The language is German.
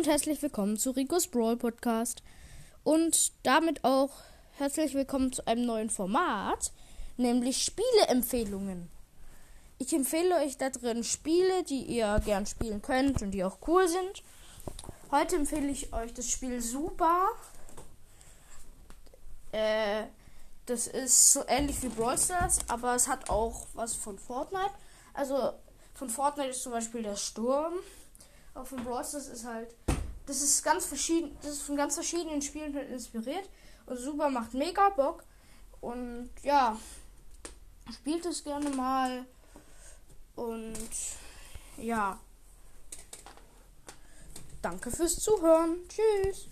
und herzlich willkommen zu Ricos Brawl Podcast. Und damit auch herzlich willkommen zu einem neuen Format, nämlich Spieleempfehlungen. Ich empfehle euch da drin Spiele, die ihr gern spielen könnt und die auch cool sind. Heute empfehle ich euch das Spiel Super. Äh, das ist so ähnlich wie Brawl Stars, aber es hat auch was von Fortnite. Also von Fortnite ist zum Beispiel der Sturm. Auch von Brawl Stars ist halt. Das ist ganz verschieden. Das ist von ganz verschiedenen Spielen halt inspiriert. Und super macht mega Bock. Und ja, spielt es gerne mal. Und ja. Danke fürs Zuhören. Tschüss.